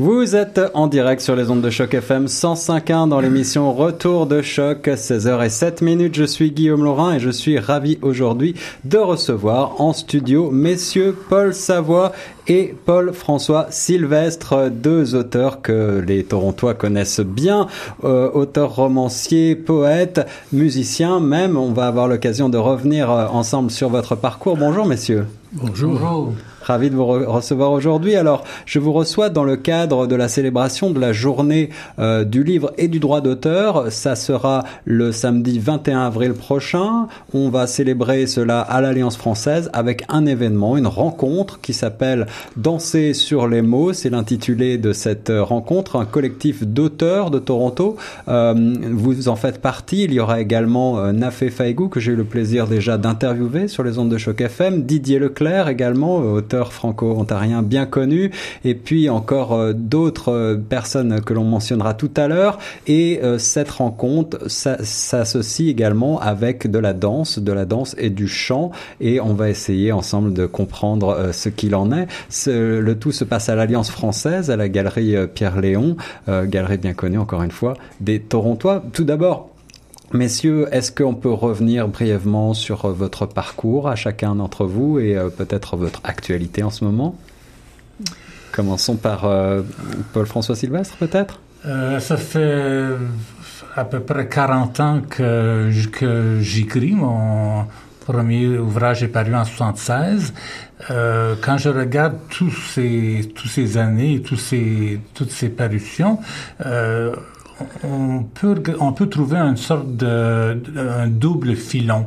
Vous êtes en direct sur les ondes de choc FM 105.1 dans l'émission Retour de choc, 16h07 minutes. Je suis Guillaume Laurin et je suis ravi aujourd'hui de recevoir en studio messieurs Paul Savoie et Paul-François Sylvestre, deux auteurs que les Torontois connaissent bien, euh, auteurs romanciers, poètes, musiciens même. On va avoir l'occasion de revenir euh, ensemble sur votre parcours. Bonjour messieurs. Bonjour. Bonjour. Ravi de vous recevoir aujourd'hui. Alors, je vous reçois dans le cadre de la célébration de la journée euh, du livre et du droit d'auteur. Ça sera le samedi 21 avril prochain. On va célébrer cela à l'Alliance française avec un événement, une rencontre qui s'appelle Danser sur les mots. C'est l'intitulé de cette rencontre, un collectif d'auteurs de Toronto. Euh, vous en faites partie. Il y aura également euh, Nafé Faigou que j'ai eu le plaisir déjà d'interviewer sur les ondes de choc FM. Didier Leclerc également, auteur franco-ontarien bien connu, et puis encore euh, d'autres euh, personnes que l'on mentionnera tout à l'heure. Et euh, cette rencontre s'associe également avec de la danse, de la danse et du chant, et on va essayer ensemble de comprendre ce qu'il en est. le tout se passe à l'Alliance française, à la galerie Pierre Léon, galerie bien connue encore une fois, des Torontois. Tout d'abord, Messieurs, est-ce qu'on peut revenir brièvement sur euh, votre parcours à chacun d'entre vous et euh, peut-être votre actualité en ce moment? Commençons par euh, Paul-François Sylvestre, peut-être? Ça fait à peu près 40 ans que, j'écris. Mon premier ouvrage est paru en 76. quand je regarde tous ces, tous ces années, tous ces, toutes ces parutions, on peut, on peut trouver une sorte de, un double filon.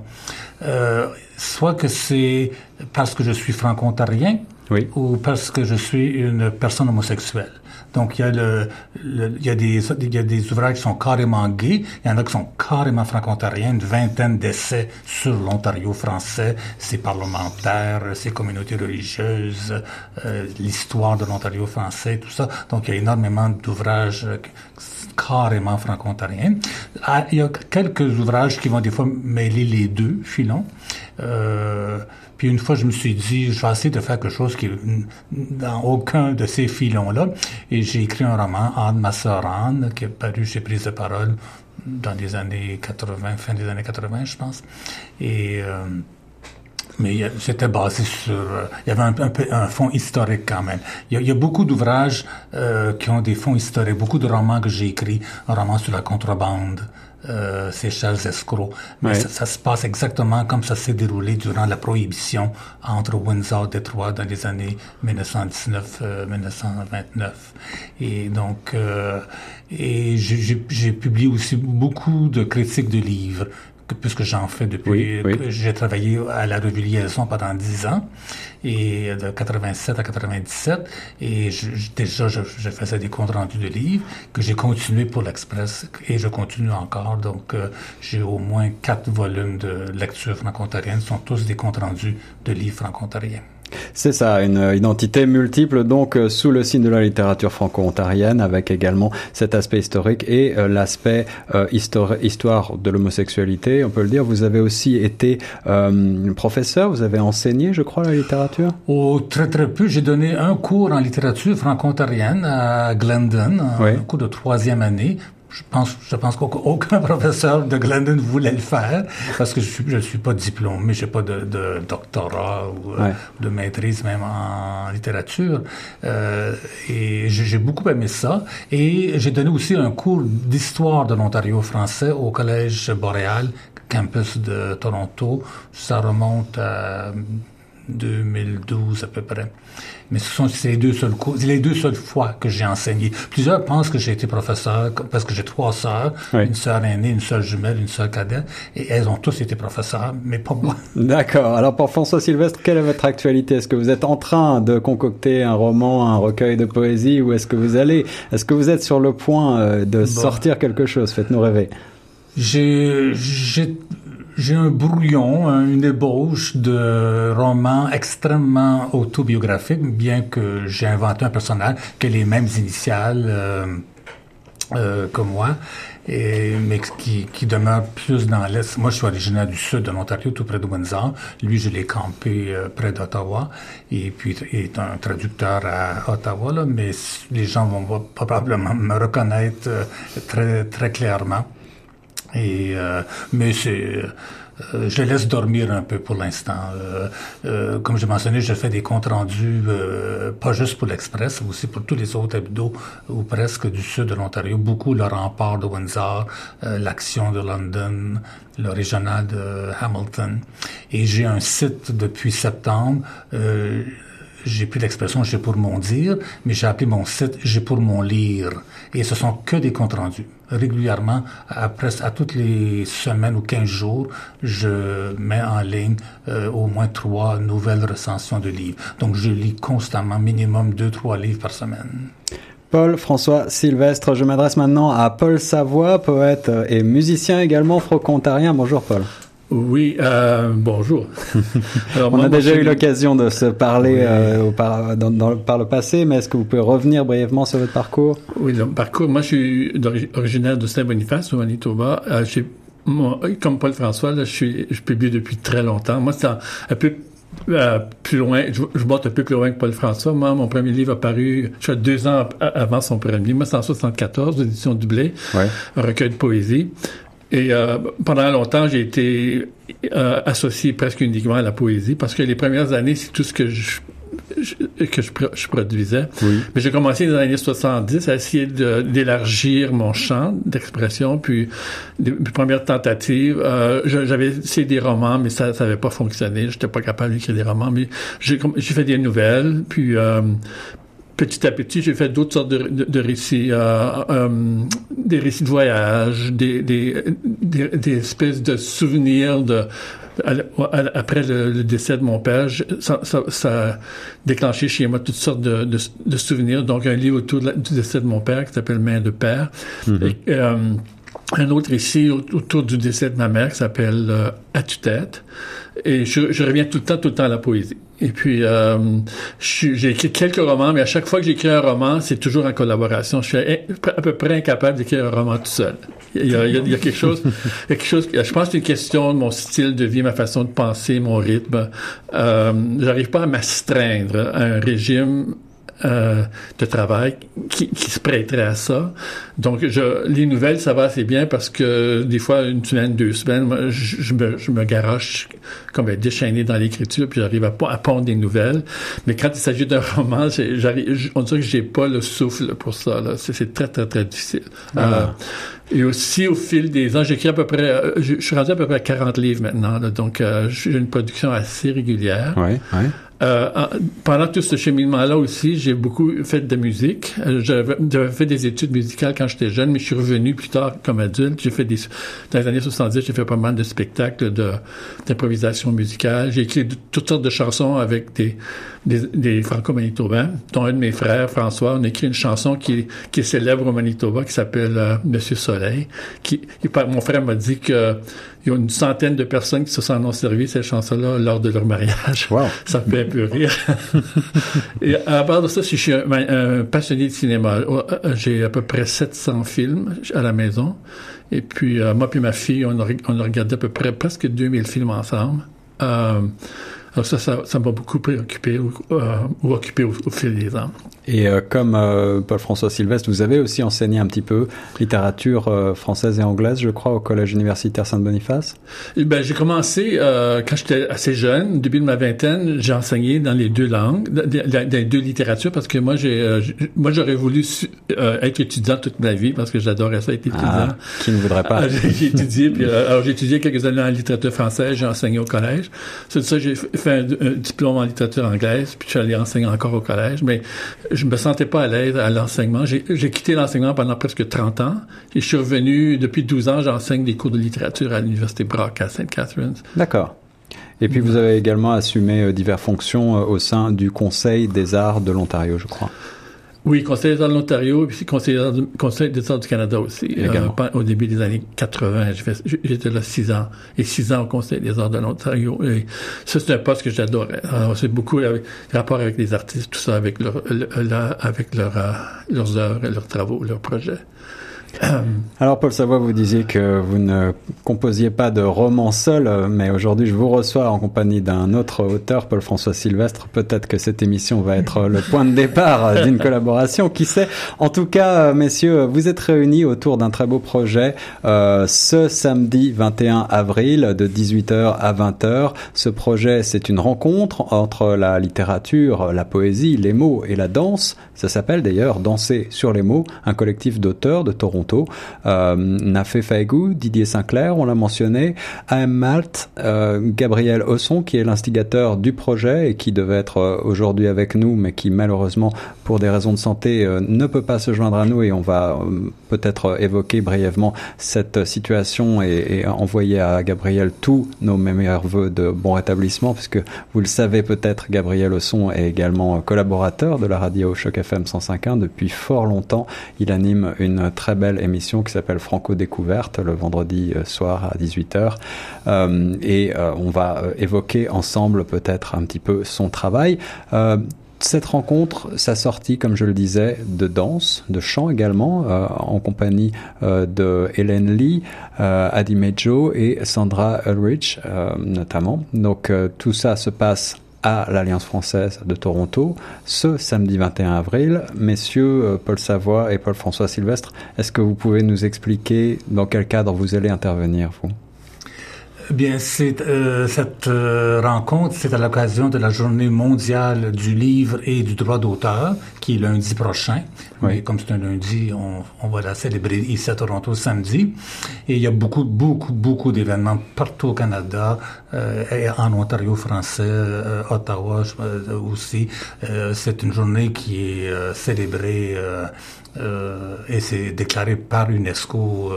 Euh, soit que c'est parce que je suis franco-ontarien oui. ou parce que je suis une personne homosexuelle. Donc, il y, a le, il, y a des, il y a des ouvrages qui sont carrément gays, il y en a qui sont carrément franco-ontariens, une vingtaine d'essais sur l'Ontario français, ses parlementaires, ses communautés religieuses, euh, l'histoire de l'Ontario français, tout ça. Donc, il y a énormément d'ouvrages carrément franco-ontarien. Ah, il y a quelques ouvrages qui vont des fois mêler les deux filons. Euh, puis une fois, je me suis dit, je vais essayer de faire quelque chose qui dans aucun de ces filons-là. Et j'ai écrit un roman, Anne, ma sœur Anne, qui est paru chez Prise de parole dans les années 80, fin des années 80, je pense. Et... Euh, mais c'était basé sur... Euh, il y avait un, peu un fond historique quand même. Il y a, beaucoup d'ouvrages euh, qui ont des fonds historiques, beaucoup de romans que j'ai écrits, un roman sur la contrebande, euh, c'est Charles Escroc. Mais ça, se passe exactement comme ça s'est déroulé durant la prohibition entre Windsor et Détroit dans les années 1919-1929. et donc, et j'ai publié aussi beaucoup de critiques de livres puisque j'en fais depuis, j'ai travaillé à la revue Liaison pendant 10 ans, et de 87 à 97, et déjà je, faisais des comptes rendus de livres que j'ai continué pour l'Express, et je continue encore, donc euh, j'ai au moins quatre volumes de lecture franco-ontarienne, sont tous des comptes rendus de livres franco-ontariens. C'est ça, une identité multiple donc euh, sous le signe de la littérature franco-ontarienne avec également cet aspect historique et euh, l'aspect euh, histoire, de l'homosexualité, on peut le dire. Vous avez aussi été professeur, vous avez enseigné, je crois, la littérature? Oh, très très peu. J'ai donné un cours en littérature franco-ontarienne à Glendon, un cours de troisième année je pense, je pense qu'aucun professeur de Glendon voulait le faire parce que je suis, je suis pas diplômé, j'ai pas de, de, doctorat ou euh, de maîtrise même en littérature. Euh, et j'ai beaucoup aimé ça. Et j'ai donné aussi un cours d'histoire de l'Ontario français au Collège Boréal, campus de Toronto. Ça remonte à 2012 à peu près. Mais ce sont les deux seuls cours, les deux seules fois que j'ai enseigné. Plusieurs pensent que j'ai été professeur parce que j'ai trois sœurs, une sœur aînée, une sœur jumelle, une sœur cadette, et elles ont tous été professeurs, mais pas moi. D'accord. Alors pour François Sylvestre, quelle est votre actualité? Est-ce que vous êtes en train de concocter un roman, un recueil de poésie, ou est-ce que vous allez, est-ce que vous êtes sur le point euh, de sortir quelque chose? Faites-nous rêver. J'ai, j'ai un brouillon, une ébauche de roman extrêmement autobiographique, bien que j'ai inventé un personnage qui a les mêmes initiales. Euh, euh, comme moi, et, mais qui, qui demeure plus dans l'Est. Moi, je suis originaire du sud de l'Ontario, tout près de Windsor. Lui, je l'ai campé euh, près d'Ottawa, et puis il est un traducteur à Ottawa, là, mais les gens vont probablement me reconnaître euh, très, très clairement. Et, mais c'est euh, je laisse dormir un peu pour l'instant. Euh, euh, comme j'ai mentionné, je fais des comptes rendus, pas juste pour l'Express, mais aussi pour tous les autres hebdos, ou presque du sud de l'Ontario. Beaucoup le rempart de Windsor, l'action de London, le régional de Hamilton. Et j'ai un site depuis septembre j'ai plus l'expression j'ai pour mon dire, mais j'ai appelé mon site j'ai pour mon lire. Et ce sont que des comptes rendus. Régulièrement, à toutes les semaines ou quinze jours, je mets en ligne euh, au moins trois nouvelles recensions de livres. Donc, je lis constamment, minimum deux, trois livres par semaine. Paul François Sylvestre, je m'adresse maintenant à Paul Savoie, poète et musicien également franco-ontarien. Bonjour Paul. Oui, euh, bonjour. Alors, On a déjà eu l'occasion de se parler euh, par, dans, par le passé, mais est-ce que vous pouvez revenir brièvement sur votre parcours? Oui, le parcours. Moi, je suis originaire de Saint-Boniface, au Manitoba. Euh, comme Paul François, là, je, suis, je publie depuis très longtemps. Moi, c'est un, peu euh, plus loin, je, je un peu plus loin que Paul François. Moi, mon premier livre a paru, je suis deux ans avant son premier. Moi, c'est en 74, l'édition Doublé, ouais. un recueil de poésie. Et euh, pendant longtemps, j'ai été euh, associé presque uniquement à la poésie parce que les premières années, c'est tout ce que je, que je, je produisais. Mais j'ai commencé dans les années 70 à essayer d'élargir mon champ d'expression. Puis, les, premières tentatives, euh, j'avais essayé des romans, mais ça n'avait pas fonctionné. J'étais pas capable d'écrire des romans. Mais j'ai fait des nouvelles. Puis, euh, petit à petit, j'ai fait d'autres sortes de, de, récits, euh, euh, des récits de voyage, des, des, des, espèces de souvenirs de après le, décès de mon père, ça, ça, ça, a déclenché chez moi toutes sortes de, de, de souvenirs. Donc un livre autour du décès de mon père qui s'appelle Main de père. Mm-hmm. euh, un autre récit autour du décès de ma mère qui s'appelle euh, À tue-tête. Et je, je, reviens tout le temps, tout le temps à la poésie. Et puis, euh, j'ai écrit quelques romans, mais à chaque fois que j'écris un roman, c'est toujours en collaboration. Je suis à peu près incapable d'écrire un roman tout seul. Il y a, il y a, quelque chose, il y a quelque chose. Je pense que c'est une question de mon style de vie, ma façon de penser, mon rythme. Euh, J'arrive pas à m'astreindre à un régime euh, de travail qui, qui, se prêterait à ça. Donc, je, les nouvelles, ça va assez bien parce que des fois, une semaine, deux semaines, moi, je, me, je me garoche comme être déchaîné dans l'écriture, puis j'arrive à, à pondre des nouvelles. Mais quand il s'agit d'un roman, j'arrive, on dirait que j'ai pas le souffle pour ça. C'est très, très, très difficile. Ah. Euh, et aussi, au fil des ans, j'écris à peu près, euh, je, suis rendu à peu près 40 livres maintenant, là, donc euh, j'ai une production assez régulière. Ouais, ouais. Euh, pendant tout ce cheminement-là aussi, j'ai beaucoup fait de musique. Euh, j'avais fait des études musicales quand j'étais jeune, mais je suis revenu plus tard comme adulte. J'ai fait des, dans les années 70, j'ai fait pas mal de spectacles de, d'improvisation musicale. J'ai écrit toutes sortes de chansons avec des, des, des franco-manitobains, dont un de mes frères, François, on a écrit une chanson qui, qui est célèbre au Manitoba, qui s'appelle euh, Monsieur Soleil. Qui, mon frère m'a dit que il y a une centaine de personnes qui se sont en servi cette chanson-là lors de leur mariage. Wow. Ça me fait un peu rire. Et à part de ça, je suis un, passionné de cinéma. Euh, euh, j'ai à peu près 700 films à la maison. Et puis, euh, moi puis ma fille, on a, on a regardé à peu près presque 2000 films ensemble. Euh, alors ça, ça, ça m'a beaucoup préoccupé ou, euh, ou occupé au, fil des ans. Et euh, comme euh, Paul-François Sylvestre, vous avez aussi enseigné un petit peu littérature française et anglaise, je crois, au Collège universitaire Saint-Boniface. Eh ben, j'ai commencé quand j'étais assez jeune, début de ma vingtaine, j'ai enseigné dans les deux langues, dans les deux littératures, parce que moi, j'ai, moi, j'aurais voulu être étudiant toute ma vie, parce que j'adorais ça, être étudiant. Ah, qui ne voudrait pas? j'ai étudié, puis alors j'ai étudié quelques années en littérature française, j'ai enseigné au collège. C'est ça, j'ai fait un, diplôme en littérature anglaise, puis je suis allé enseigner encore au collège, mais je me sentais pas à l'aise à l'enseignement. J'ai quitté l'enseignement pendant presque 30 ans et je suis revenu, depuis 12 ans, j'enseigne des cours de littérature à l'Université Brock à St. Catharines. D'accord. Et puis vous avez également assumé euh, diverses fonctions euh, au sein du Conseil des arts de l'Ontario, je crois. Oui, Conseil des arts de l'Ontario, puis Conseil des, arts, Conseil des arts du Canada aussi. Euh, au début des années 80, j'étais là six ans, et six ans au Conseil des arts de l'Ontario. Et ça, c'est un poste que j'adorais. C'est beaucoup avec, rapport avec les artistes, tout ça, avec leur, avec leur, euh, leurs œuvres, leurs travaux, leurs projets. Alors Paul Savoie, vous disiez que vous ne composiez pas de romans seul, mais aujourd'hui je vous reçois en compagnie d'un autre auteur, Paul-François Sylvestre. Peut-être que cette émission va être le point de départ d'une collaboration, qui sait. En tout cas, messieurs, vous êtes réunis autour d'un très beau projet euh, ce samedi 21 avril de 18h à 20h. Ce projet, c'est une rencontre entre la littérature, la poésie, les mots et la danse. Ça s'appelle d'ailleurs Danser sur les mots, un collectif d'auteurs de Toronto. Euh, Nafé Faegou, Didier Sinclair, on l'a mentionné, AM Malt, euh, Gabriel Osson, qui est l'instigateur du projet et qui devait être euh, aujourd'hui avec nous, mais qui malheureusement, pour des raisons de santé, euh, ne peut pas se joindre à nous. Et on va peut-être évoquer brièvement cette situation et, envoyer à Gabriel tous nos meilleurs voeux de bon rétablissement, puisque vous le savez peut-être, Gabriel Osson est également collaborateur de la radio Choc FM 105.1 depuis fort longtemps. Il anime une très belle émission qui s'appelle Franco Découverte le vendredi euh, soir à 18h. Euh, et euh, on va évoquer ensemble peut-être un petit peu son travail cette rencontre s'assortit, comme je le disais, de danse, de chant également, en compagnie de Hélène Lee, euh, Adi Mejo et Sandra Ulrich notamment. Donc tout ça se passe à l'Alliance française de Toronto ce samedi 21 avril. Messieurs euh, Paul Savoie et Paul-François Sylvestre, est-ce que vous pouvez nous expliquer dans quel cadre vous allez intervenir, vous? Bien, c'est euh, cette euh, rencontre, c'est à l'occasion de la Journée mondiale du livre et du droit d'auteur, qui est lundi prochain. Oui. Mais comme c'est un lundi, on, on, va la célébrer ici à Toronto samedi. Et il y a beaucoup, beaucoup, beaucoup d'événements partout au Canada, euh, et en Ontario français, euh, Ottawa euh, aussi. c'est une journée qui est célébrée. et c'est déclaré par UNESCO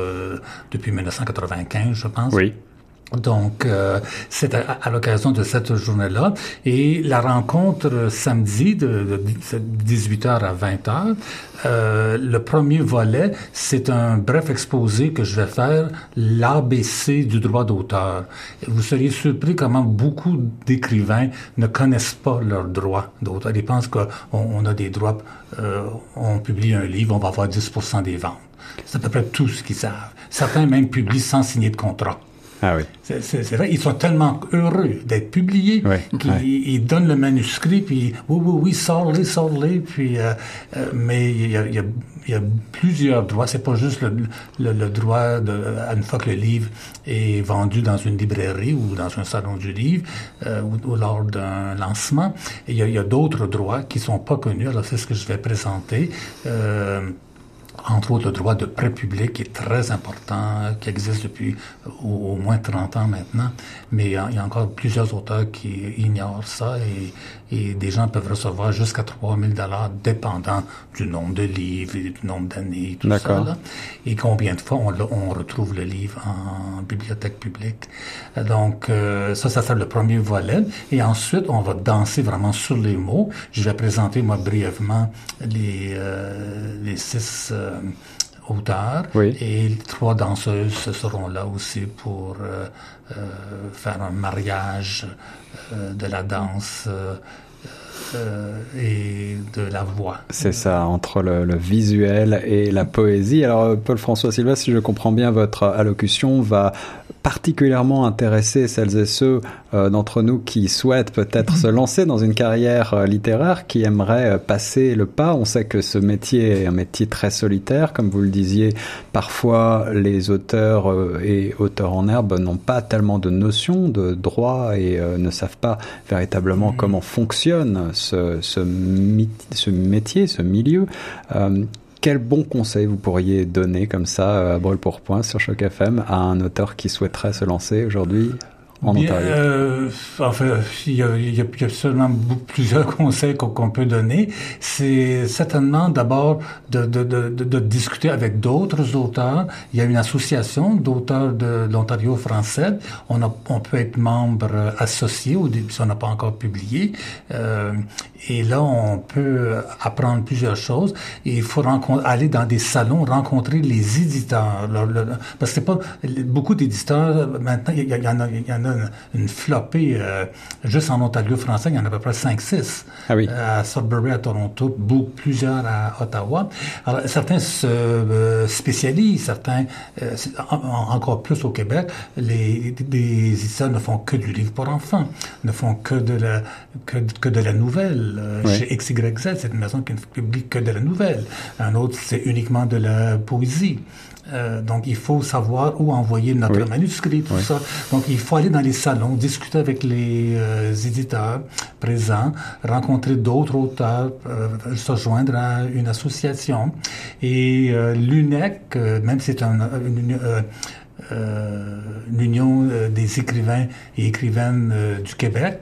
depuis 1995, je pense. Oui. Donc, euh, c'est à, à l'occasion de cette journée-là. Et la rencontre samedi de, de 18h à 20h, euh, le premier volet, c'est un bref exposé que je vais faire, l'ABC du droit d'auteur. Vous seriez surpris comment beaucoup d'écrivains ne connaissent pas leurs droits d'auteur. Ils pensent qu'on on a des droits, euh, on publie un livre, on va avoir 10% des ventes. C'est à peu près tout ce qu'ils savent. Certains même publient sans signer de contrat. Ah oui. C'est vrai, ils sont tellement heureux d'être publiés oui, qu'ils oui. ils donnent le manuscrit, puis oui, oui, oui, sors-les, sors-les, puis euh, euh, mais il y a, y, a, y a plusieurs droits. C'est pas juste le, le, le, droit de, une fois que le livre est vendu dans une librairie ou dans un salon du livre euh, ou, ou, lors d'un lancement. il y a, il y a d'autres droits qui sont pas connus. Alors c'est ce que je vais présenter. Euh, entre autres le droit de prêt public qui est très important, qui existe depuis au, au, moins 30 ans maintenant, mais il y, a, il y, a, encore plusieurs auteurs qui ignorent ça et, et des gens peuvent recevoir jusqu'à 3000 dollars dépendant du nombre de livres et du nombre d'années, tout ça. Là. Et combien de fois on, on, retrouve le livre en bibliothèque publique. Donc euh, ça, ça sera le premier volet. Et ensuite, on va danser vraiment sur les mots. Je vais présenter moi brièvement les, euh, les six euh, auteurs oui. et trois danseuses seront là aussi pour euh, euh, faire un mariage euh, de la danse euh, et de la voix. C'est ça, entre le, le, visuel et la poésie. Alors, Paul-François Silva, si je comprends bien, votre allocution va particulièrement intéresser celles et ceux euh, d'entre nous qui souhaitent peut-être se lancer dans une carrière euh, littéraire, qui aimeraient euh, passer le pas. On sait que ce métier est un métier très solitaire, comme vous le disiez. Parfois, les auteurs euh, et auteurs en herbe n'ont pas tellement de notions de droit et euh, ne savent pas véritablement mmh. comment fonctionne ce, ce, métier, ce milieu. Euh, quel bon conseil vous pourriez donner comme ça à brûle pour point sur Choc FM à un auteur qui souhaiterait se lancer aujourd'hui? En Bien, Ontario euh, enfin, il y, a, il y a seulement plusieurs conseils qu'on qu peut donner. C'est certainement d'abord de, de, de, de, discuter avec d'autres auteurs. Il y a une association d'auteurs de l'Ontario français. On, a, on peut être membre associé au début, si on n'a pas encore publié. Euh, et là, on peut apprendre plusieurs choses. Et il faut aller dans des salons, rencontrer les éditeurs. Parce que c'est pas beaucoup d'éditeurs maintenant. Il y, y, en a, il y en a une flopée. Euh, juste en Ontario français, il y en a à peu près 5-6. Ah oui. à Sudbury, à Toronto, beaucoup, plusieurs à Ottawa. Alors, certains se spécialisent, certains, encore plus au Québec, les, les éditeurs ne font que du livre pour enfants, ne font que de la, que, que de la nouvelle. Chez XYZ, c'est une maison qui ne publie que de la nouvelle. Un autre, c'est uniquement de la poésie. Euh, donc, il faut savoir où envoyer notre manuscrit, tout ça. Donc, il faut aller dans les salons, discuter avec les euh, éditeurs présents, rencontrer d'autres auteurs, euh, se joindre à une association. Et euh, l'UNEC, même si c'est un, une, l'Union des écrivains et écrivaines du Québec,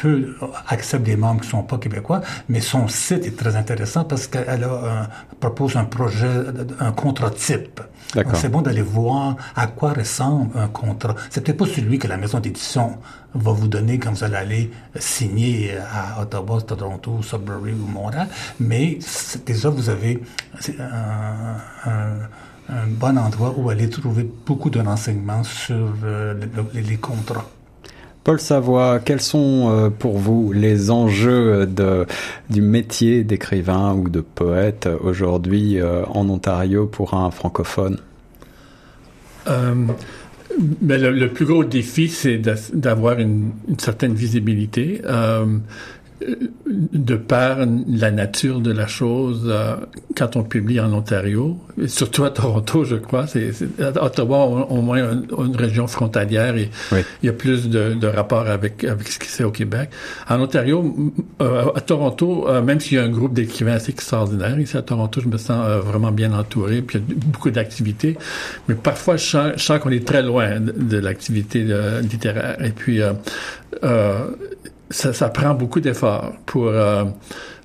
peu accepte des membres qui sont pas québécois, mais son site est très intéressant parce qu'elle a propose un projet, un contrat type. C'est bon d'aller voir à quoi ressemble un contrat. C'est peut-être pas celui que la maison d'édition va vous donner quand vous allez aller signer à Ottawa, Toronto, Sudbury ou Montréal, mais déjà vous avez un, un, bon endroit où aller trouver beaucoup de renseignements sur euh, les contrats. Paul Savoie, quels sont euh, pour vous les enjeux du métier d'écrivain ou de poète aujourd'hui euh, en Ontario pour un francophone? Euh, mais le, plus gros défi, c'est d'avoir une, certaine visibilité de par la nature de la chose, euh, quand on publie en Ontario, et surtout à Toronto, je crois, c'est, Ottawa, au, moins une, région frontalière et il y a plus de, de rapports avec, avec ce qui se fait au Québec. En Ontario, euh, à Toronto, euh, même s'il y a un groupe d'écrivains assez extraordinaire, ici à Toronto, je me sens vraiment bien entouré, puis il y a beaucoup d'activités, mais parfois je sens, qu'on est très loin de, l'activité littéraire. Et puis, ça, ça prend beaucoup d'efforts pour... Euh,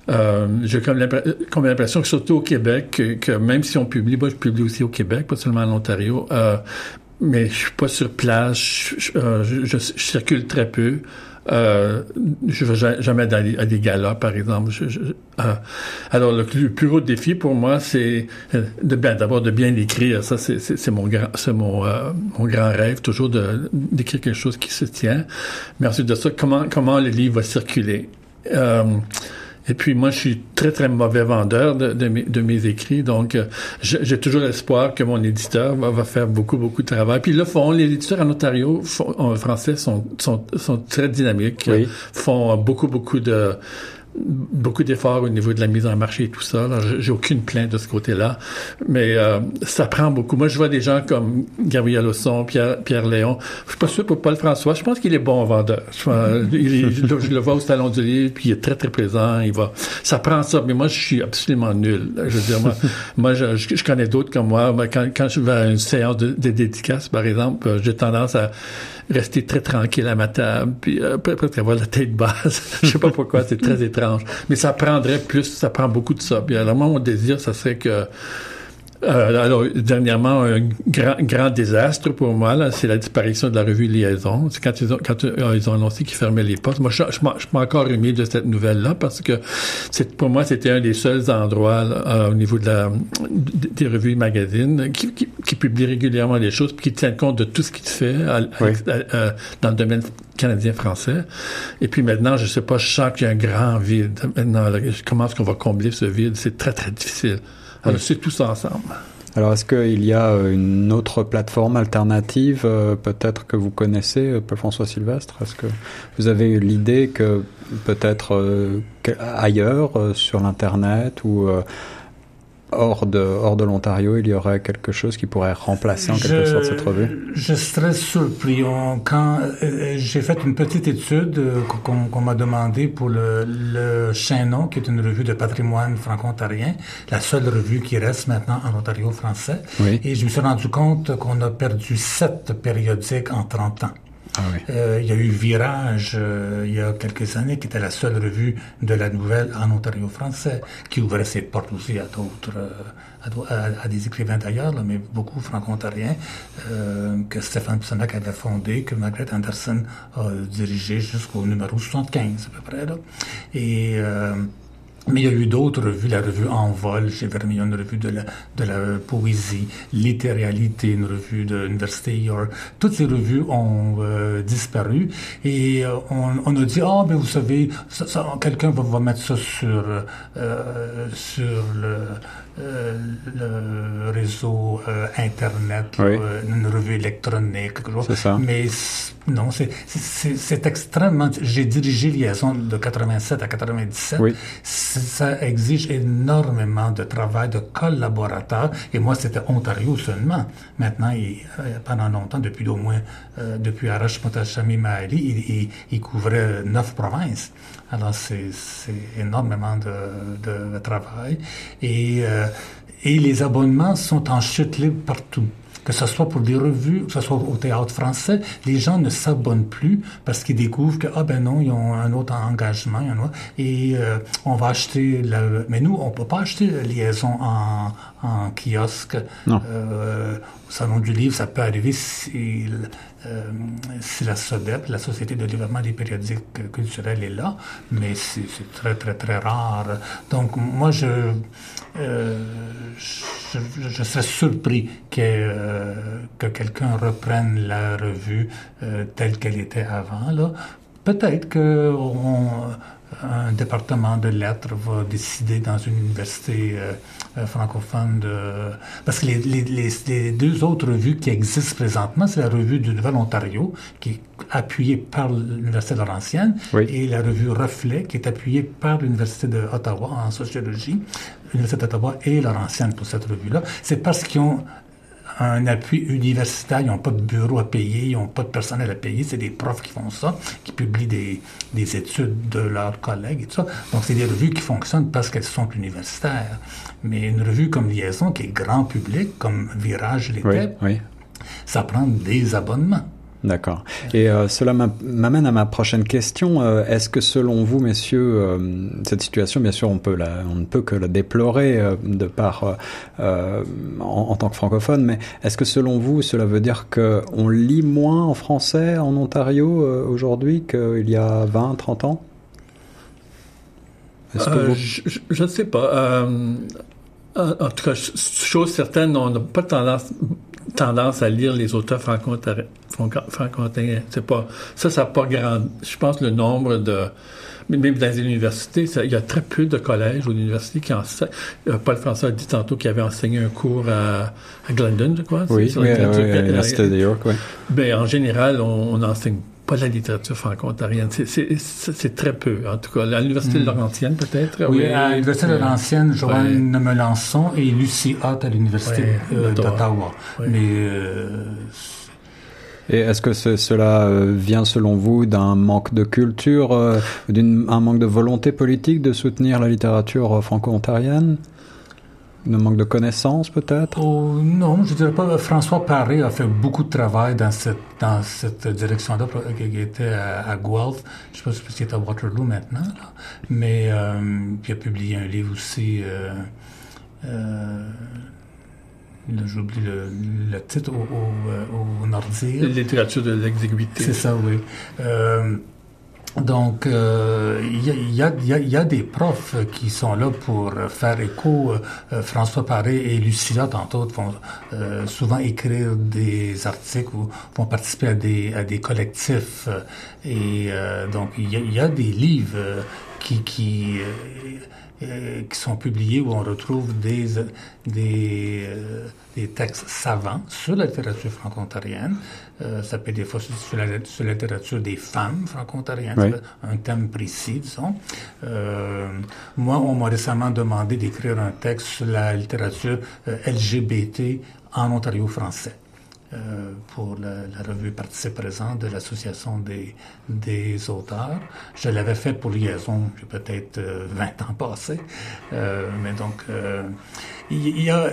euh, j'ai comme l'impression que surtout au Québec, que, même si on publie, moi je publie aussi au Québec, pas seulement en Ontario, euh, mais je suis pas sur place, je, euh, je, je circule très peu. Euh, je vais jamais aller à des galas, par exemple. Euh, alors, le, plus gros défi pour moi, c'est euh, de bien, d'abord de bien écrire. Ça, c'est mon grand, euh, mon grand rêve, toujours d'écrire quelque chose qui se tient. Mais ensuite de ça, comment comment le livre va circuler? Et puis moi, je suis très, très mauvais vendeur de, de, mes, de mes, écrits, donc euh, j'ai toujours l'espoir que mon éditeur va, va, faire beaucoup, beaucoup de travail. Puis là, font, les éditeurs en Ontario en français sont, sont, sont très dynamiques, font beaucoup, beaucoup de beaucoup d'efforts au niveau de la mise en marché et tout ça. J'ai aucune plainte de ce côté-là, mais euh, ça prend beaucoup. Moi, je vois des gens comme Gabriel Osson, Pierre, Pierre Léon. Je suis pas sûr pour Paul François. Je pense qu'il est bon vendeur. Je, je, le vois au salon du livre, puis il est très très présent. Il va. Ça prend ça, mais moi, je suis absolument nul. Je veux dire, moi, moi je, je, connais d'autres comme moi. Quand, quand je vais à une séance de, de dédicace, par exemple, j'ai tendance à rester très tranquille à ma table, puis euh, presque avoir la tête basse. je sais pas pourquoi, c'est très étrange. Mais ça prendrait plus, ça prend beaucoup de ça. Puis alors moi, mon désir, ça serait que euh, alors, dernièrement, un grand, grand désastre pour moi, là, c'est la disparition de la revue Liaison. C'est quand ils ont, quand euh, ils ont annoncé qu'ils fermaient les postes. Moi, je, je, je, suis encore de cette nouvelle-là parce que c'est, pour moi, c'était un des seuls endroits euh, au niveau de la, des revues et magazines qui, qui, qui, publient régulièrement les choses puis qui tiennent compte de tout ce qui se fait dans le domaine canadien-français. Et puis maintenant, je sais pas, je sens qu'il y a un grand vide. Maintenant, comment est-ce qu'on va combler ce vide? C'est très, très difficile. Alors, c'est tout ça ensemble. Alors, est-ce qu'il y a euh, une autre plateforme alternative, euh, peut-être que vous connaissez, euh, Paul-François Sylvestre? Est-ce que vous avez l'idée que peut-être ailleurs, sur l'Internet ou hors de, hors de l'Ontario, il y aurait quelque chose qui pourrait remplacer en quelque sorte cette revue? Je serais surpris. quand euh, j'ai fait une petite étude euh, qu'on m'a demandé pour le, le Chaînon, qui est une revue de patrimoine franco-ontarien, la seule revue qui reste maintenant en Ontario français. Et je me suis rendu compte qu'on a perdu sept périodiques en 30 ans. Ah euh, il y a eu Virage euh, il y a quelques années, qui était la seule revue de la nouvelle en Ontario français, qui ouvrait ses portes aussi à d'autres, euh, à, des écrivains d'ailleurs, mais beaucoup franco-ontariens, que Stéphane Pissonac avait fondé, que Margaret Anderson a dirigé jusqu'au numéro 75 à peu près. Et Mais il y a eu d'autres revues, la revue Envol chez Vermillon, une revue de la, de la poésie, Littéralité, une revue de l'Université York. Toutes ces revues ont euh, disparu et euh, on, on, a dit, ah, oh, mais vous savez, quelqu'un va, va, mettre ça sur, euh, sur le, euh, le réseau euh, Internet, euh, une revue électronique, quelque chose. Ça. Mais non, c'est extrêmement... J'ai dirigé Liaison de 87 à 97. Oui. Ça exige énormément de travail de collaborateurs. Et moi, c'était Ontario seulement. Maintenant, il, pendant longtemps, depuis au moins, depuis Arash Potachami Mahali, il, il, il couvrait neuf provinces. Alors, c'est énormément de, de, travail. Et, euh, et les abonnements sont en chute libre partout que ce soit pour des revues, que ce soit au théâtre français, les gens ne s'abonnent plus parce qu'ils découvrent que, ah ben non, ils ont un autre engagement, et euh, on va acheter, le... mais nous, on peut pas acheter la liaison en, en kiosque. Euh, au Salon du Livre, ça peut arriver si, euh, si la SODEP, la Société de développement des périodiques culturels, est là, mais c'est très, très, très rare. Donc, moi, je, euh, je, je, serais surpris que, euh, que quelqu'un reprenne la revue euh, telle qu'elle était avant. Peut-être que on, un département de lettres va décider dans une université francophone de... Parce que les, les, deux autres revues qui existent présentement, c'est la revue du Nouvel-Ontario, qui est appuyée par l'Université Laurentienne, et la revue Reflet, qui est appuyée par l'Université d'Ottawa en sociologie, l'Université d'Ottawa et Laurentienne pour cette revue-là. C'est parce qu'ils ont un appui universitaire, ils n'ont pas de bureau à payer, ils n'ont pas de personnel à payer, c'est des profs qui font ça, qui publient des, des études de leurs collègues et tout ça. Donc c'est des revues qui fonctionnent parce qu'elles sont universitaires. Mais une revue comme Liaison, qui est grand public, comme Virage l'était, oui, ça prend des abonnements. D'accord. Et euh, cela m'amène à ma prochaine question. Euh, est-ce que selon vous, messieurs, euh, cette situation, bien sûr, on peut la, on ne peut que la déplorer de par en, en, tant que francophone, mais est-ce que selon vous, cela veut dire que on lit moins en français en Ontario aujourd'hui qu'il y a 20, 30 ans? Vous... Je ne sais pas. en tout cas, chose certaine, on n'a pas tendance tendance à lire les auteurs franco-ontariens. C'est pas, ça, ça n'a pas grand, je pense le nombre de, même dans les universités, ça, il y a très peu de collèges ou d'universités qui enseignent. Euh, Paul François a dit tantôt qu'il avait enseigné un cours à, à Glendon, je crois. Oui, oui, l'Université de York, oui. Ben, en général, on n'enseigne pas la littérature franco-ontarienne. C'est très peu, en tout cas. À l'Université de hmm. Laurentienne, peut-être? Oui, à l'Université de Laurentienne, Joanne ouais. Melançon et Lucie Hott à l'Université euh, d'Ottawa. Mais... Euh, et est-ce que ce, cela euh, vient, selon vous, d'un manque de culture, euh, d'un manque de volonté politique de soutenir la littérature franco-ontarienne? Un manque de connaissances, peut-être? Oh, Non, je dirais pas. François Paré a fait beaucoup de travail dans cette, dans cette direction-là, qui était à, à Guelph. Je ne sais pas s'il est à Waterloo maintenant, là. mais euh, il a publié un livre aussi. Euh, euh, J'oublie le, le, titre au, au, au Nordir. Littérature de l'exiguïté. C'est ça, oui. Euh, donc, il euh, y, y, a, y, a, des profs qui sont là pour faire écho. Euh, François Paré et Lucia, tantôt, autres, vont euh, souvent écrire des articles ou vont participer à des, à des collectifs. Et donc, il y, y, a des livres qui, qui euh, qui sont publiés où on retrouve des, des, euh, des textes savants sur la littérature franco-ontarienne. Euh, ça peut être des fois sur la, sur la littérature des femmes franco-ontariennes, oui. un thème précis, disons. Euh, moi, on m'a récemment demandé d'écrire un texte sur la littérature LGBT en Ontario français. Euh, pour la, la, revue Participe présent de l'Association des, des auteurs. Je l'avais fait pour liaison, j'ai peut-être euh, 20 ans passés. Euh, mais donc, euh, il y, a...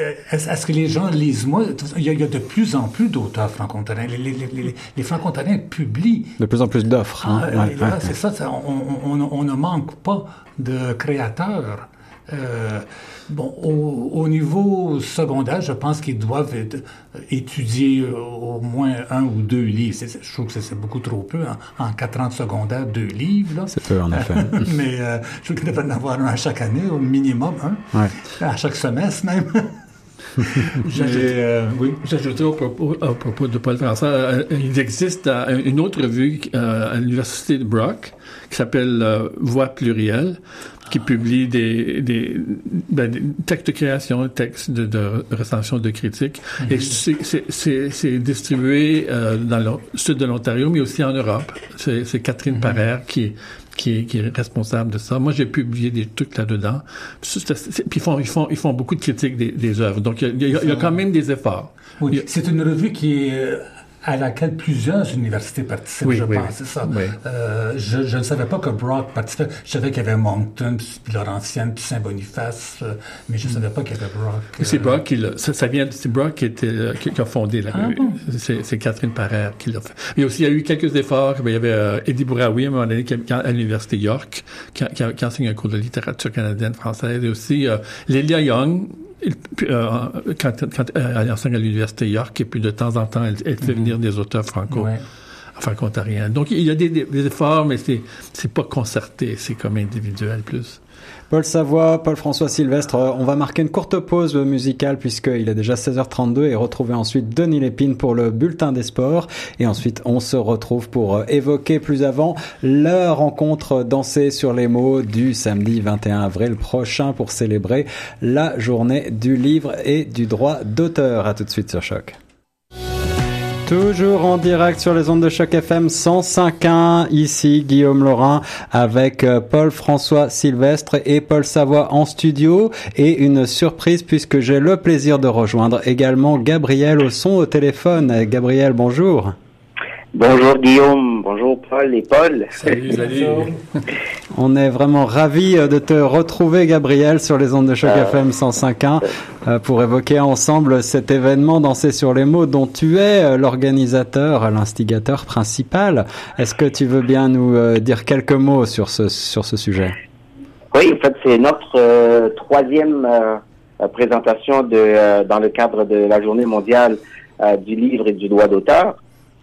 Euh, est-ce que les gens lisent moi il y, a, il y a de plus en plus d'auteurs franco-ontariens. Les, les, les, les franco-ontariens publient. De plus en plus d'offres. Hein? Ah, ouais, ouais, c'est ça. ça on, on, on, ne manque pas de créateurs Bon, au, niveau secondaire, je pense qu'ils doivent étudier au moins un ou deux livres. Je trouve que c'est beaucoup trop peu. Hein. En quatre ans de secondaire, deux livres. C'est peu, en effet. Mais je trouve qu'ils devraient en avoir un à chaque année, au minimum. Hein? Ouais. À chaque semestre, même. Euh, j'ajouterais au propos, de Paul François, euh, il existe une autre revue euh, à l'université de Brock qui s'appelle Voix plurielle, qui publie des, des, ben, textes de création, textes de, de recension, de critique. Et mm-hmm. c'est distribué dans le sud de l'Ontario, mais aussi en Europe. C'est Catherine mm qui qui est, qui est responsable de ça. Moi, j'ai publié des trucs là-dedans. Puis ils font, ils font, ils font beaucoup de critiques des, des œuvres. Donc, il y, a, il y a quand même des efforts. Oui, c'est une revue qui est à laquelle plusieurs universités participent, je pense, c'est ça. Euh, je, je, ne savais pas que Brock participait. Je savais qu'il y avait Moncton, puis Laurentienne, puis Saint-Boniface, euh, mais je ne savais pas qu'il y avait Brock. C'est Brock qui l'a, ça, ça, vient, c'est Brock qui, était, euh, qui, a fondé la ah, revue. C'est Catherine Parère qui l'a fait. Mais aussi, il y a eu quelques efforts. Il y avait Eddie Bouraoui, à un moment donné, qui, à l'université York, qui, qui, enseigne un cours de littérature canadienne, française, et aussi Lélia Young, euh, quand, quand elle enseigne à l'université York, et puis de temps en temps, elle, fait mhm. venir des auteurs franco. franco-ontariens. Donc, il y a des, efforts, mais c'est pas concerté, c'est comme individuel plus. Paul Savoie, Paul-François Sylvestre, euh, on va marquer une courte pause musicale puisqu'il est déjà 16h32 et retrouver ensuite Denis Lépine pour le bulletin des sports. Et ensuite, on se retrouve pour euh, évoquer plus avant la rencontre dansée sur les mots du samedi 21 avril prochain pour célébrer la journée du livre et du droit d'auteur. À tout de suite sur Choc. Toujours en direct sur les ondes de choc FM 105.1. Ici Guillaume Laurin avec euh, Paul-François Sylvestre et Paul Savoie en studio et une surprise puisque j'ai le plaisir de rejoindre également Gabriel au son au téléphone. Gabriel, bonjour. Bonjour Guillaume, bonjour Paul et Paul. Salut, salut. On est vraiment ravis euh, de te retrouver Gabriel sur les ondes de choc ah. FM 105.1 euh, pour évoquer ensemble cet événement Danser sur les mots dont tu es euh, l'organisateur, l'instigateur principal. Est-ce que tu veux bien nous dire quelques mots sur ce, sur ce sujet? Oui, en fait c'est notre troisième présentation de, dans le cadre de la journée mondiale du livre et du droit d'auteur.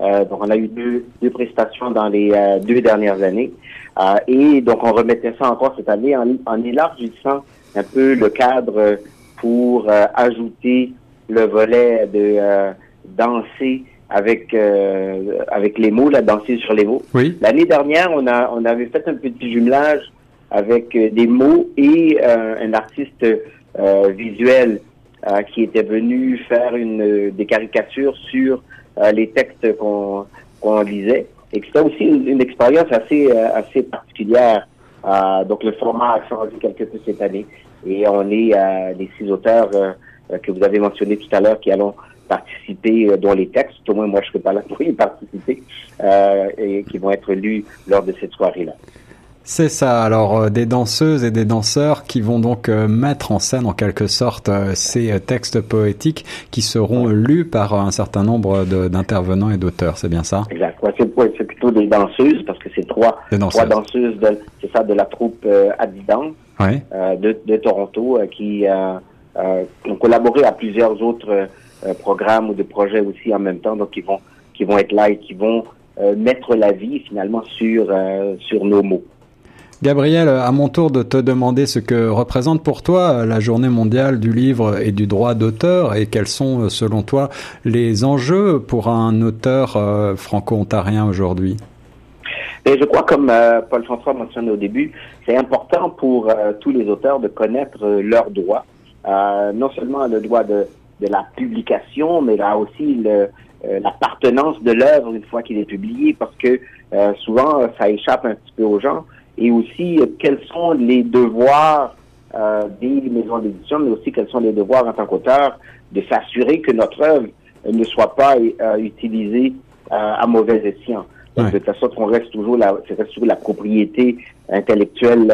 Euh, donc, on a eu deux, deux prestations dans les euh, deux dernières années. Euh, et donc, on remettait ça encore cette année en, en élargissant un peu le cadre pour ajouter le volet de danser avec avec les mots, la danser sur les mots. Oui. L'année dernière, on a on avait fait un petit jumelage avec des mots et un artiste visuel qui était venu faire une des caricatures sur les textes qu'on lisait. Et c'était aussi une, expérience assez, euh, assez particulière. Euh, donc le format a changé quelque peu cette année. Et on est les six auteurs que vous avez mentionnés tout à l'heure qui allons participer dans les textes, au moins moi je ne serai pas là pour y participer, et qui vont être lus lors de cette soirée-là. C'est ça, alors euh, des danseuses et des danseurs qui vont donc euh, mettre en scène en quelque sorte euh, ces textes poétiques qui seront lus par un certain nombre d'intervenants et d'auteurs, c'est bien ça? Exact, c'est plutôt des danseuses parce que c'est trois, trois danseuses, de, c'est ça, de la troupe Adidan de, de, Toronto qui ont collaboré à plusieurs autres programmes ou de projets aussi en même temps, donc qui vont, qui vont être là et qui vont mettre la vie finalement sur, sur nos mots. Gabriel, à mon tour de te demander ce que représente pour toi la journée mondiale du livre et du droit d'auteur et quels sont, selon toi, les enjeux pour un auteur euh, franco-ontarien aujourd'hui et je crois, comme euh, Paul François mentionnait au début, c'est important pour euh, tous les auteurs de connaître leurs droits. non seulement le droit de, de, la publication, mais là aussi l'appartenance de l'œuvre une fois qu'il est publié, parce que souvent ça échappe un petit peu aux gens et aussi euh, quels sont les devoirs euh, des maisons d'édition, mais aussi quels sont les devoirs en tant qu'auteur de s'assurer que notre œuvre ne soit pas euh, utilisée à mauvais escient. De toute façon, qu'on reste toujours la, reste toujours la propriété intellectuelle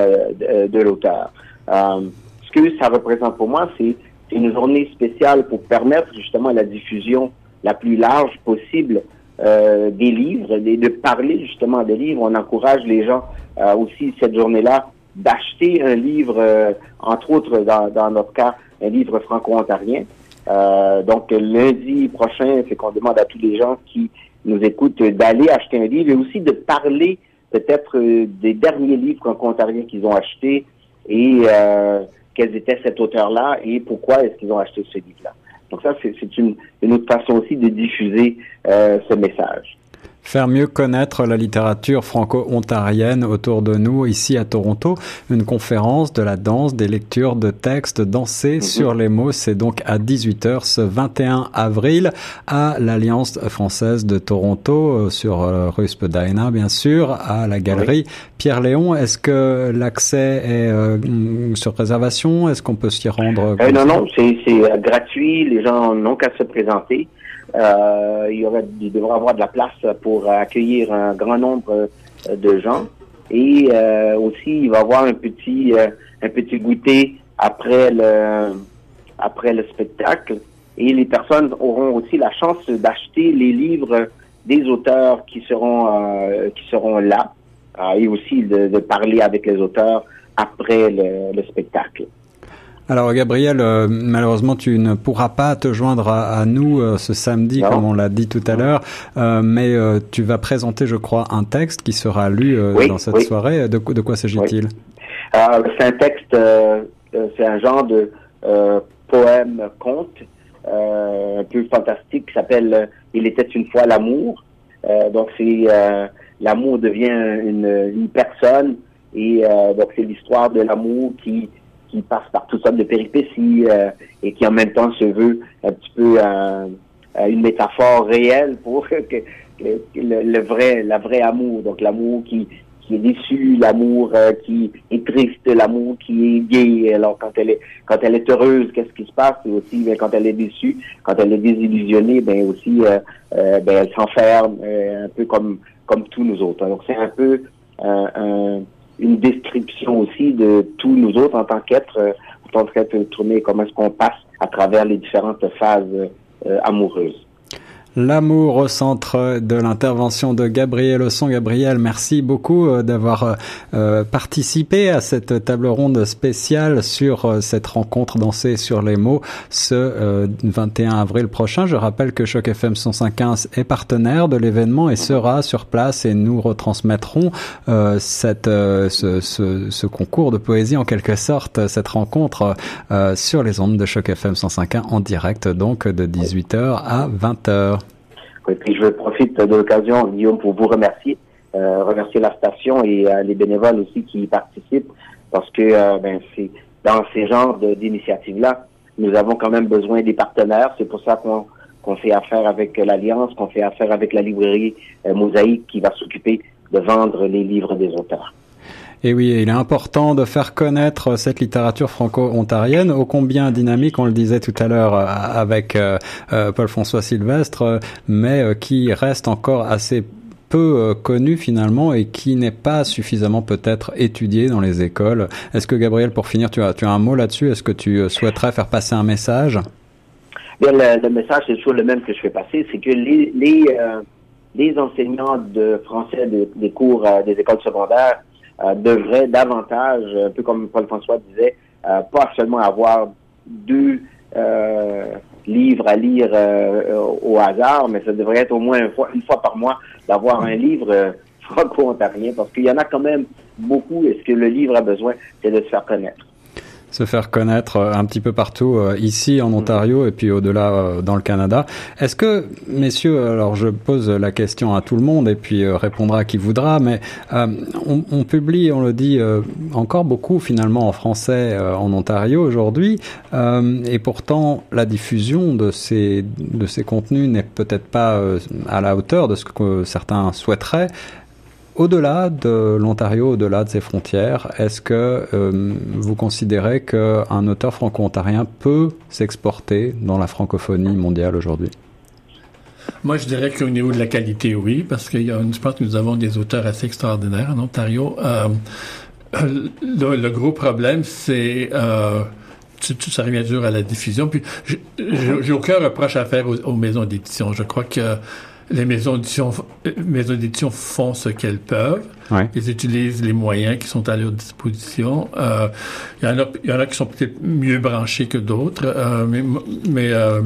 de, l'auteur. ce que ça représente pour moi, c'est une journée spéciale pour permettre justement la diffusion la plus large possible euh, des livres, et de parler justement des livres. On encourage les gens euh, aussi cette journée-là d'acheter un livre, entre autres dans, dans notre cas, un livre franco-ontarien. donc lundi prochain, c'est qu'on demande à tous les gens qui nous écoutent d'aller acheter un livre et aussi de parler peut-être des derniers livres franco-ontariens qu'ils ont achetés et quels étaient cet auteur-là et pourquoi est-ce qu'ils ont acheté ce livre-là. Donc ça, c'est une, une, autre façon aussi de diffuser euh, ce message faire mieux connaître la littérature franco-ontarienne autour de nous ici à Toronto. Une conférence de la danse, des lectures de textes dansés mhm. sur les mots. C'est donc à 18h ce 21 avril à l'Alliance française de Toronto euh, sur euh, rue Spadina, bien sûr, à la galerie Pierre Léon. Est-ce que l'accès est euh, sur réservation? Est-ce qu'on peut s'y rendre? non, non, c'est gratuit. Les gens n'ont qu'à se présenter. Euh, il, y aurait, il devrait avoir de la place pour accueillir un grand nombre euh, de gens. Et euh, aussi, il va avoir un petit, un petit goûter après le, après le spectacle. Et les personnes auront aussi la chance d'acheter les livres des auteurs qui seront, qui seront là. et aussi de, de, parler avec les auteurs après le spectacle. Alors Gabriel, euh, malheureusement tu ne pourras pas te joindre à, nous euh, ce samedi comme on l'a dit tout à l'heure, euh, mais tu vas présenter je crois un texte qui sera lu dans cette soirée. De, de quoi s'agit-il? C'est un texte, c'est un genre de poème conte un peu fantastique qui s'appelle Il était une fois l'amour. donc c'est l'amour devient une, une personne et donc c'est l'histoire de l'amour qui qui passe par toutes sortes de péripéties euh, et qui en même temps se veut un petit peu euh, une métaphore réelle pour que, le, vrai la vrai amour. Donc l'amour qui qui est déçu l'amour euh, qui est triste l'amour qui est gay alors quand elle est quand elle est heureuse qu'est-ce qui se passe? Et aussi ben, quand elle est déçue quand elle est désillusionnée ben aussi ben elle s'enferme un peu comme comme tous nous autres. Donc c'est un peu un une description aussi de tous nous autres en tant qu'êtres, euh, en tant qu'êtres tournés, comment est-ce qu'on passe à travers les différentes phases euh, amoureuses. L'amour au centre de l'intervention de Gabriel Osson. Gabriel, merci beaucoup euh, d'avoir euh, participé à cette table ronde spéciale sur euh, cette rencontre dansée sur les mots ce 21 avril prochain. Je rappelle que Choc FM 105.15 est partenaire de l'événement et sera sur place et nous retransmettrons cette, ce, ce, ce, concours de poésie en quelque sorte, cette rencontre sur les ondes de Choc FM 105.1 en direct donc de 18h à 20h. Et puis je profite de l'occasion, Guillaume, pour vous remercier, euh, remercier la station et euh, les bénévoles aussi qui y participent, parce que euh, ben, c'est dans ces genres d'initiatives-là, nous avons quand même besoin des partenaires. C'est pour ça qu'on qu'on fait affaire avec l'Alliance, qu'on fait affaire avec la librairie Mosaïque qui va s'occuper de vendre les livres des auteurs. Et oui, il est important de faire connaître cette littérature franco-ontarienne, ô combien dynamique, on le disait tout à l'heure euh, avec euh, euh, Paul-François Sylvestre, mais qui reste encore assez peu connu finalement et qui n'est pas suffisamment peut-être étudié dans les écoles. Est-ce que Gabriel, pour finir, tu as, tu as un mot là-dessus? Est-ce que tu souhaiterais faire passer un message? Bien, le, message c'est toujours le même que je fais passer, c'est que les les, enseignants de français des cours des écoles secondaires devrait davantage, un peu comme Paul-François disait, euh, pas seulement avoir deux euh, livres à lire au hasard, mais ça devrait être au moins une fois, une fois par mois d'avoir un livre franco-ontarien, parce qu'il y en a quand même beaucoup, et ce que le livre a besoin, c'est de se faire connaître se faire connaître euh, un petit peu partout euh, ici en Ontario et puis au-delà euh, dans le Canada. Est-ce que, messieurs, alors je pose la question à tout le monde et puis répondra qui voudra, mais on, on, publie, on le dit encore beaucoup finalement en français en Ontario aujourd'hui, et pourtant la diffusion de ces de ces contenus n'est peut-être pas à la hauteur de ce que certains souhaiteraient. Au-delà de l'Ontario, au-delà de ses frontières, est-ce que euh, vous considérez qu'un auteur franco-ontarien peut s'exporter dans la francophonie mondiale aujourd'hui? Moi, je dirais qu'au niveau de la qualité, oui, parce que je pense que nous avons des auteurs assez extraordinaires en Ontario. Euh, le, gros problème, c'est euh, ça revient dur à la diffusion. Puis, j'ai aucun reproche à faire aux, aux maisons d'édition. Je crois que les maisons d'édition, maisons d'édition font ce qu'elles peuvent. Ils utilisent les moyens qui sont à leur disposition. Euh, il y en a, il y en a qui sont peut-être mieux branchés que d'autres, euh, mais, mais euh,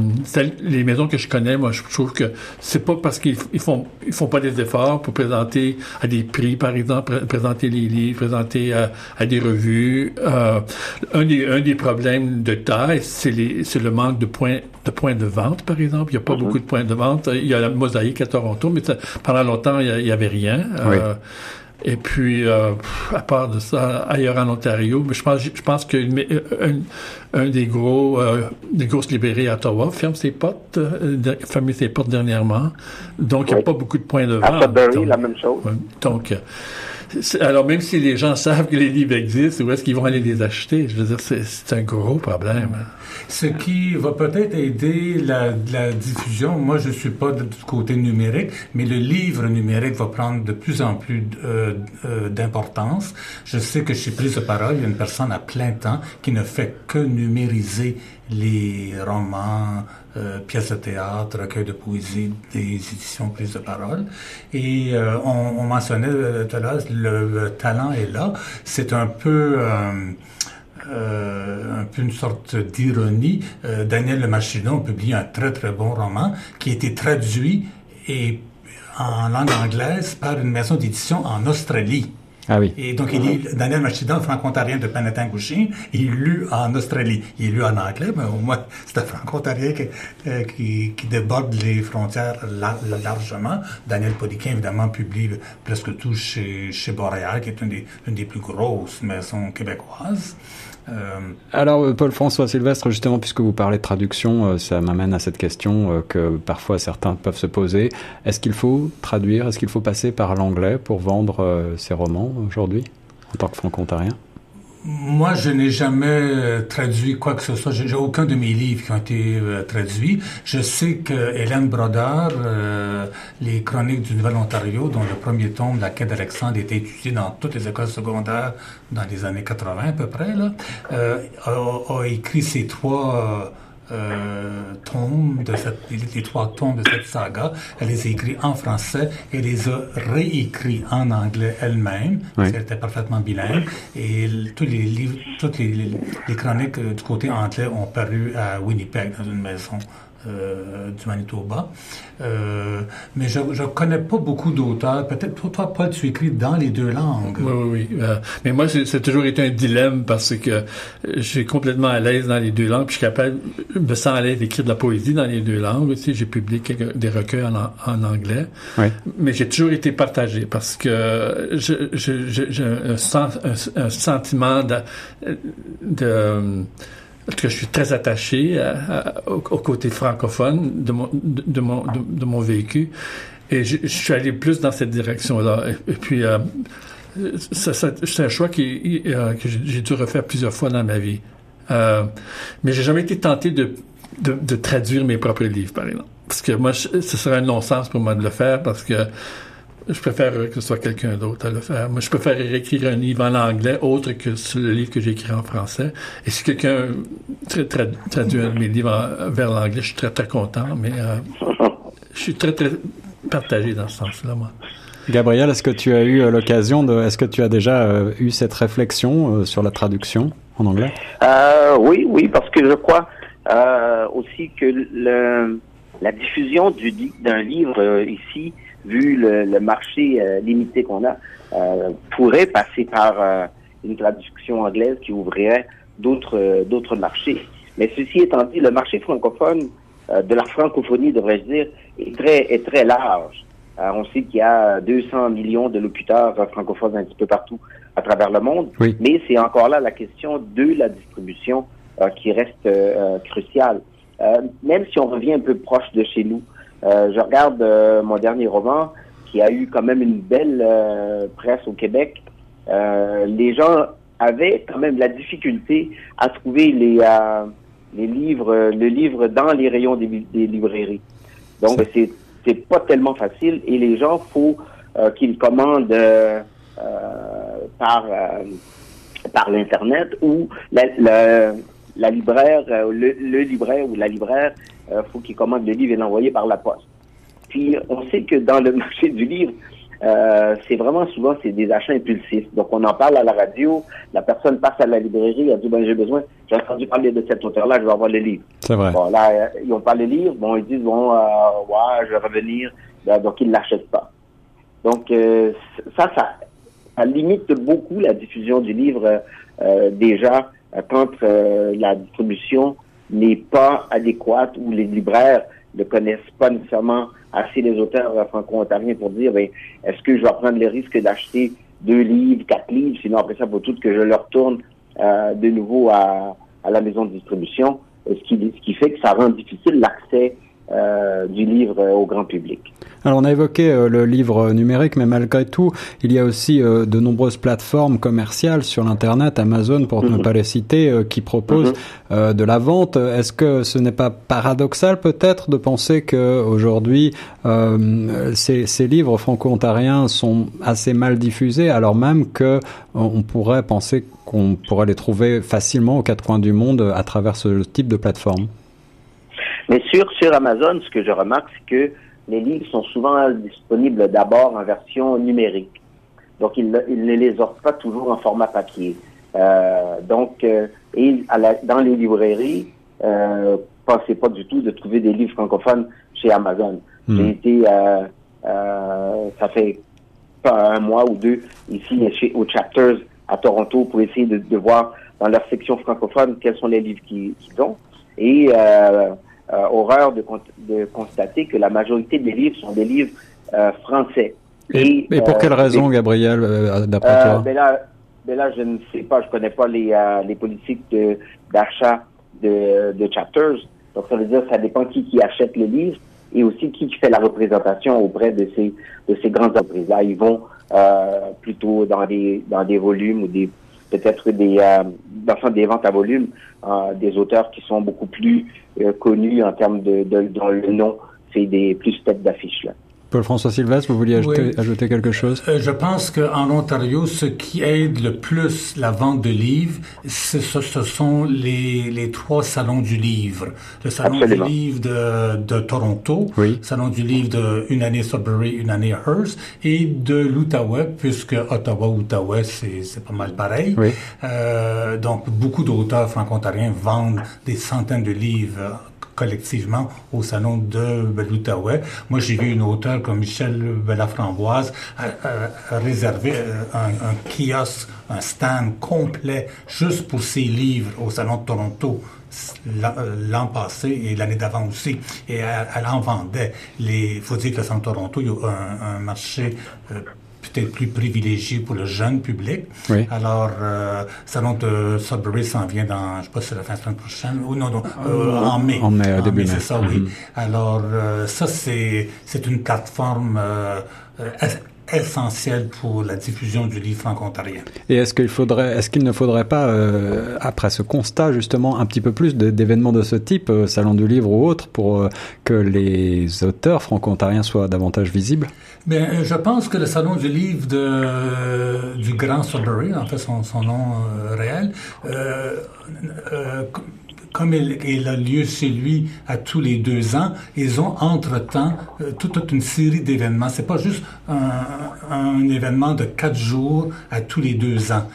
les maisons que je connais, moi, je trouve que c'est pas parce qu'ils ils font, ils font pas des efforts pour présenter à des prix, par exemple, présenter les livres, présenter à, à des revues. Un des, un des problèmes de taille, c'est le manque de points, de points de vente, par exemple. Il n'y a pas mhm. beaucoup de points de vente. Il y a la mosaïque à Toronto, mais pendant longtemps, il y, avait rien. Euh, et puis, euh, à part de ça, ailleurs en Ontario, mais je pense, je pense qu'un un des gros, euh, des grosses librairies à Ottawa ferme ses portes, euh, ferme ses portes dernièrement. Donc, il n'y a pas beaucoup de points de vente. À la même chose. Donc, alors, même si les gens savent que les livres existent, où est-ce qu'ils vont aller les acheter? Je veux dire, c'est un gros problème. Ce qui va peut-être aider la, diffusion, moi je suis pas du côté numérique, mais le livre numérique va prendre de plus en plus euh, euh, d'importance. Je sais que chez Prise de Parole, il y a une personne à plein temps qui ne fait que numériser les romans, euh, pièces de théâtre, recueils de poésie des éditions Prise de Parole. Et euh, on, on, mentionnait euh, tout à l'heure, le, talent est là. C'est un peu... Euh, un peu une sorte d'ironie. Euh, Daniel Le Machidon publie un très très bon roman qui a été traduit et en langue anglaise par une maison d'édition en Australie. Ah oui. Et donc, il lit Daniel Machidon, franco-ontarien de Penetanguishene, il lu en Australie. Il est lu en anglais, mais au moins, c'est un franco-ontarien qui, euh, qui, qui, déborde les frontières largement. Daniel Podiquin, évidemment, publie presque tout chez, chez Boréal, qui est une des, une des plus grosses maisons québécoises. Euh, Alors, euh, Paul-François Sylvestre, justement, puisque vous parlez de traduction, euh, ça m'amène à cette question que parfois certains peuvent se poser. Est-ce qu'il faut traduire, est-ce qu'il faut passer par l'anglais pour vendre ces romans aujourd'hui, en tant que franco-ontarien moi, je n'ai jamais euh, traduit quoi que ce soit. J'ai aucun de mes livres qui ont été euh, traduits. Je sais que Hélène Brodeur, euh, les Chroniques du Nouvel-Ontario, dont le premier tome, La quête d'Alexandre, était étudié dans toutes les écoles secondaires dans les années 80 à peu près, là, a, a, écrit ces trois euh, tomes de cette, les trois tomes de cette saga. Elle les a écrits en français et les a réécrits en anglais elle-même. Elle était parfaitement bilingue. Et tous les livres, toutes les, les chroniques euh, du côté anglais ont paru à Winnipeg dans une maison euh, du Manitoba. Euh, mais je ne connais pas beaucoup d'auteurs. Peut-être toi, Paul, tu écris dans les deux langues. Oui, oui, oui. Euh, mais moi, c'est toujours été un dilemme parce que je suis complètement à l'aise dans les deux langues. Puis je suis capable, je me sens à l'aise d'écrire de la poésie dans les deux langues. aussi. j'ai publié des recueils en, en anglais. Oui. Mais j'ai toujours été partagé parce que j'ai un, un, un, sentiment de, que je suis très attaché au, côté francophone de mon, de, mon, de, mon vécu. Et je, suis allé plus dans cette direction-là. Et, puis, euh, c'est un choix qui, euh, que j'ai dû refaire plusieurs fois dans ma vie. Euh, mais j'ai jamais été tenté de, de, traduire mes propres livres, par exemple. Parce que moi, ce serait un non-sens pour moi de le faire, parce que je préfère que ce soit quelqu'un d'autre à le faire. Moi, je préfère écrire un livre en anglais autre que le livre que j'ai écrit en français. Et si quelqu'un traduit mes livres vers l'anglais, je suis très, très content, mais euh, je suis très, très partagé dans ce sens-là, moi. Gabriel, est-ce que tu as eu euh, l'occasion de, est-ce que tu as déjà euh, eu cette réflexion sur la traduction en anglais? Oui, oui, parce que je crois aussi que le, la diffusion d'un livre ici vu le, marché euh, limité qu'on a, euh, pourrait passer par euh, une traduction anglaise qui ouvrirait d'autres d'autres marchés. Mais ceci étant dit, le marché francophone de la francophonie, devrais-je dire, est très est très large. on sait qu'il y a 200 millions de locuteurs francophones un petit peu partout à travers le monde, mais c'est encore là la question de la distribution qui reste cruciale. même si on revient un peu proche de chez nous, euh, je regarde euh, mon dernier roman qui a eu quand même une belle euh, presse au Québec. les gens avaient quand même la difficulté à trouver les, les livres, le livre dans les rayons des, librairies. Donc c'est c'est pas tellement facile et les gens faut qu'ils commandent par par l'internet ou la, la, la libraire, le, le, libraire ou la libraire euh, faut qu'il commande le livre et l'envoyer par la poste. Puis on sait que dans le marché du livre, euh, c'est vraiment souvent c'est des achats impulsifs. Donc on en parle à la radio, la personne passe à la librairie, elle dit ben j'ai besoin, j'ai entendu parler de cet auteur-là, je vais avoir le livre. C'est vrai. Bon là euh, ils ont pas le livre, bon ils disent bon euh, ouais je vais revenir, ben, donc ils l'achètent pas. Donc ça, ça ça limite beaucoup la diffusion du livre déjà quand la distribution n'est pas adéquate ou les libraires ne connaissent pas nécessairement assez les auteurs franco-ontariens pour dire, ben, est-ce que je vais prendre le risque d'acheter deux livres, quatre livres, sinon après ça, faut tout que je le retourne euh, de nouveau à, à, la maison de distribution, ce qui, ce qui fait que ça rend difficile l'accès euh, du livre au grand public. Alors on a évoqué euh, le livre numérique, mais malgré tout, il y a aussi euh, de nombreuses plateformes commerciales sur l'internet, Amazon pour ne mhm. pas les citer, qui proposent mhm. de la vente. Est-ce que ce n'est pas paradoxal peut-être de penser que aujourd'hui ces, ces, livres franco-ontariens sont assez mal diffusés, alors même que on pourrait penser qu'on pourrait les trouver facilement aux quatre coins du monde à travers ce type de plateforme? Mais sur sur Amazon, ce que je remarque, c'est que les livres sont souvent disponibles d'abord en version numérique. Donc, ils, ne les offrent pas toujours en format papier. Euh, donc, euh, et dans les librairies, euh, pensez pas du tout de trouver des livres francophones chez Amazon. Hmm. J'ai été, euh, euh, ça fait pas un mois ou deux ici chez au Chapters à Toronto pour essayer de, de voir dans leur section francophone quels sont les livres qu'ils ont. Et euh, horreur de, de, constater que la majorité des livres sont des livres euh, français. Et, et, pour quelle euh, raison, Gabriel, d'après toi? ben là, ben là, je ne sais pas, je connais pas les, les politiques d'achat de, de, chapters. Donc, ça veut dire ça dépend qui, qui achète le livre et aussi qui fait la représentation auprès de ces, de ces grandes entreprises-là. Ils vont plutôt dans des, dans des volumes ou des peut-être des, euh, des ventes à volume, euh, des auteurs qui sont beaucoup plus euh, connus en termes de, de, dans le nom, c'est des plus têtes d'affiche là. Paul-François Sylvestre, vous vouliez ajouter, ajouter quelque chose? Euh, Je pense qu'en Ontario, ce qui aide le plus la vente de livres, ce, ce sont les, les, trois salons du livre. Le salon du livre de, de Toronto, oui. le salon du livre de une année Sudbury, une année Hearst, et de l'Outaouais, puisque Ottawa-Outaouais, c'est pas mal pareil. Oui. Euh, donc, beaucoup d'auteurs franco-ontariens vendent des centaines de livres collectivement au salon de l'Outaouais. Moi, j'ai vu une auteure comme Michel Laframboise réserver euh, un, kiosque, un stand complet juste pour ses livres au salon de Toronto euh, l'an passé et l'année d'avant aussi. Et elle, en vendait. Il faut dire que le de Toronto, il y a un, marché euh, peut-être plus privilégié pour le jeune public. Oui. Alors, euh, Salon de Sudbury s'en vient dans, je sais pas si c'est la fin de semaine prochaine, ou non, non euh, en mai. En mai, en début mai. C'est ça, oui. Mm-hmm. Alors, euh, ça, c'est, c'est une plateforme euh, essentiel pour la diffusion du livre franco-ontarien. Et est-ce qu'il faudrait, est-ce qu'il ne faudrait pas, euh, après ce constat justement, un petit peu plus d'événements de ce type, euh, salon du livre ou autre, pour euh, que les auteurs franco-ontariens soient davantage visibles? Bien, je pense que le salon du livre de, du Grand Sudbury, en fait son, son nom réel, comme il, a lieu chez lui à tous les deux ans, ils ont entre-temps euh, toute, une série d'événements. C'est pas juste un, événement de quatre jours à tous les deux ans.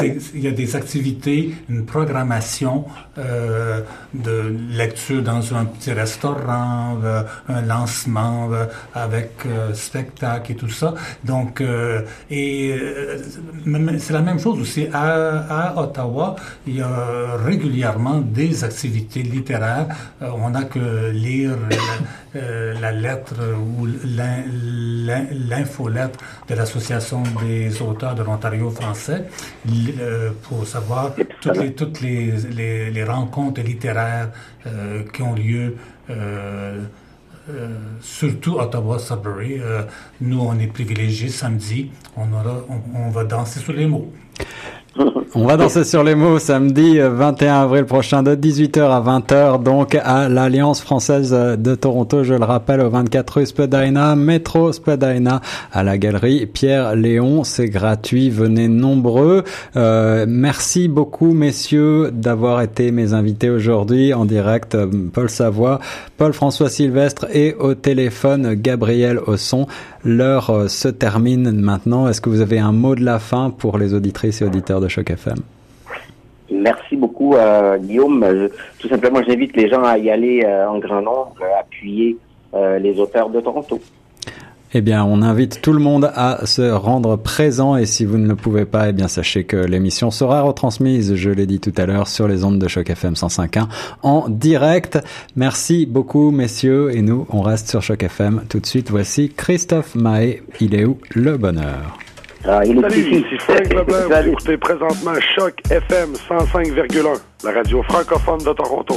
Il y a des activités, une programmation euh, de lecture dans un petit restaurant, euh, un lancement avec spectacle et tout ça. Donc, c'est la même chose aussi à, à Ottawa. Il y a régulièrement des activités littéraires. Euh, on n'a que lire la, euh, la lettre ou l'infolettre de l'Association des auteurs de l'Ontario français euh, pour savoir toutes les, toutes les, les, les rencontres littéraires qui ont lieu. Euh, surtout Ottawa Sudbury. Euh, nous, on est privilégiés samedi. On, aura, on, on va danser sur les mots. On va danser sur les mots samedi 21 avril prochain de 18h à 20h donc à l'Alliance française de Toronto. Je le rappelle au 24 rue Spadina, métro Spadina à la galerie Pierre Léon. C'est gratuit, venez nombreux. Euh, merci beaucoup messieurs d'avoir été mes invités aujourd'hui en direct. Paul Savoie, Paul François Sylvestre et au téléphone Gabriel Osson. L'heure euh, se termine maintenant. Est-ce que vous avez un mot de la fin pour les auditrices et auditeurs de Choc FM? Merci beaucoup, euh, Guillaume. tout simplement, j'invite les gens à y aller euh, en grand nombre, appuyer les auteurs de Toronto. Eh bien, on invite tout le monde à se rendre présent et si vous ne le pouvez pas, eh bien, sachez que l'émission sera retransmise, je l'ai dit tout à l'heure, sur les ondes de choc FM 105.1 en direct. Merci beaucoup, messieurs, et nous, on reste sur choc FM. Tout de suite, voici Christophe Mahé. Il est où le bonheur? Ah, Salut, ici Frank Leblanc. Vous écoutez présentement Choc FM 105,1, la radio francophone de Toronto.